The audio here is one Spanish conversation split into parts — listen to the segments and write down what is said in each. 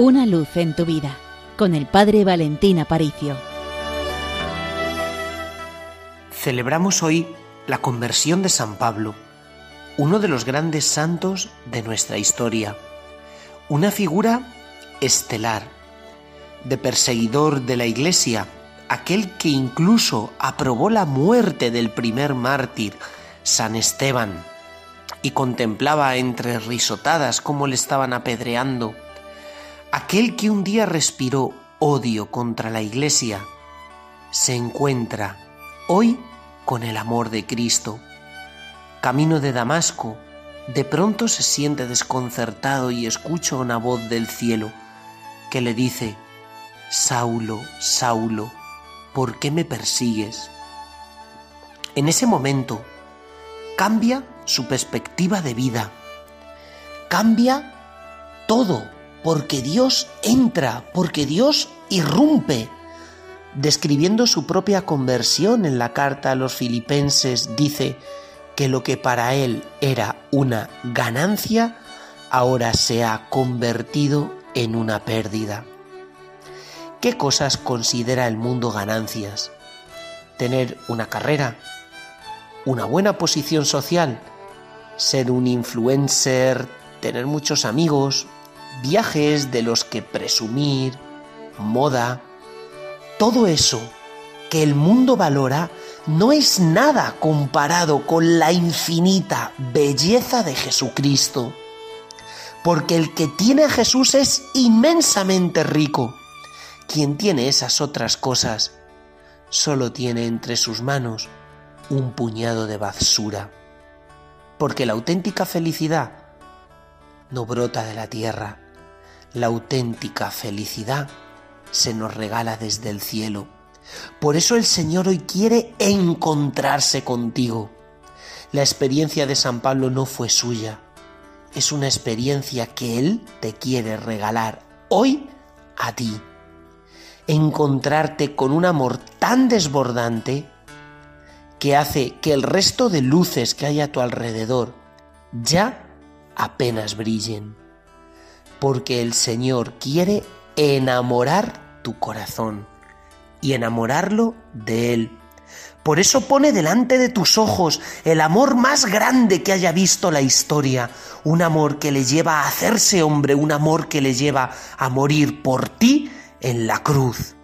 Una luz en tu vida con el Padre Valentín Aparicio. Celebramos hoy la conversión de San Pablo, uno de los grandes santos de nuestra historia, una figura estelar, de perseguidor de la Iglesia, aquel que incluso aprobó la muerte del primer mártir, San Esteban, y contemplaba entre risotadas cómo le estaban apedreando, aquel que un día respiró odio contra la Iglesia, se encuentra hoy con el amor de Cristo. Camino de Damasco, de pronto se siente desconcertado y escucha una voz del cielo que le dice, Saulo, Saulo, ¿por qué me persigues? En ese momento cambia su perspectiva de vida, cambia todo, porque Dios entra, porque Dios irrumpe. Describiendo su propia conversión en la carta a los filipenses, dice que lo que para él era una ganancia, ahora se ha convertido en una pérdida. ¿Qué cosas considera el mundo ganancias? Tener una carrera, una buena posición social, ser un influencer, tener muchos amigos, viajes de los que presumir, moda, todo eso que el mundo valora no es nada comparado con la infinita belleza de Jesucristo. Porque el que tiene a Jesús es inmensamente rico quien tiene esas otras cosas solo tiene entre sus manos un puñado de basura, porque la auténtica felicidad no brota de la tierra, la auténtica felicidad se nos regala desde el cielo. Por eso el Señor hoy quiere encontrarse contigo. La experiencia de San Pablo no fue suya, es una experiencia que Él te quiere regalar hoy a ti encontrarte con un amor tan desbordante que hace que el resto de luces que hay a tu alrededor ya apenas brillen. Porque el Señor quiere enamorar tu corazón y enamorarlo de Él. Por eso pone delante de tus ojos el amor más grande que haya visto la historia, un amor que le lleva a hacerse hombre, un amor que le lleva a morir por ti en la cruz,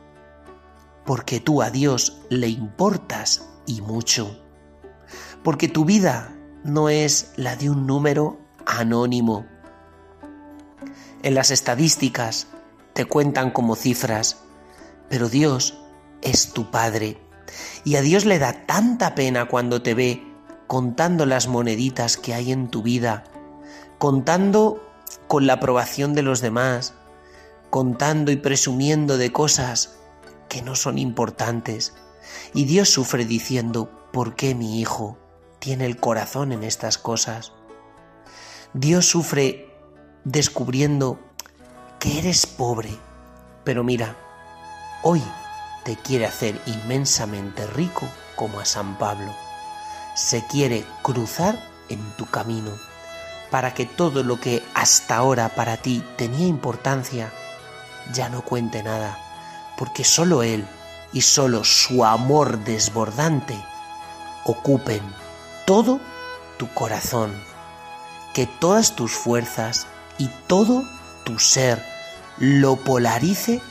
porque tú a Dios le importas y mucho, porque tu vida no es la de un número anónimo. En las estadísticas te cuentan como cifras, pero Dios es tu Padre y a Dios le da tanta pena cuando te ve contando las moneditas que hay en tu vida, contando con la aprobación de los demás, contando y presumiendo de cosas que no son importantes. Y Dios sufre diciendo, ¿por qué mi hijo tiene el corazón en estas cosas? Dios sufre descubriendo que eres pobre, pero mira, hoy te quiere hacer inmensamente rico como a San Pablo. Se quiere cruzar en tu camino para que todo lo que hasta ahora para ti tenía importancia ya no cuente nada, porque solo Él y solo su amor desbordante ocupen todo tu corazón, que todas tus fuerzas y todo tu ser lo polarice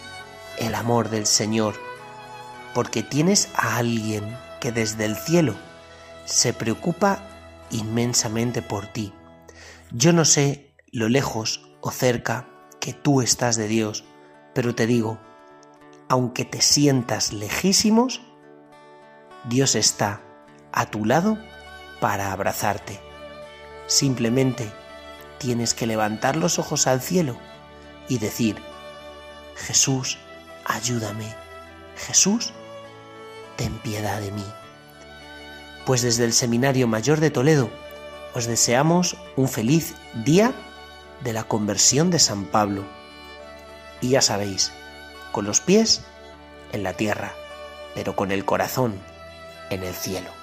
el amor del Señor, porque tienes a alguien que desde el cielo se preocupa inmensamente por ti. Yo no sé lo lejos o cerca que tú estás de Dios, pero te digo, aunque te sientas lejísimos, Dios está a tu lado para abrazarte. Simplemente tienes que levantar los ojos al cielo y decir, Jesús, ayúdame. Jesús, ten piedad de mí. Pues desde el Seminario Mayor de Toledo os deseamos un feliz día de la conversión de San Pablo y ya sabéis, con los pies en la tierra, pero con el corazón en el cielo.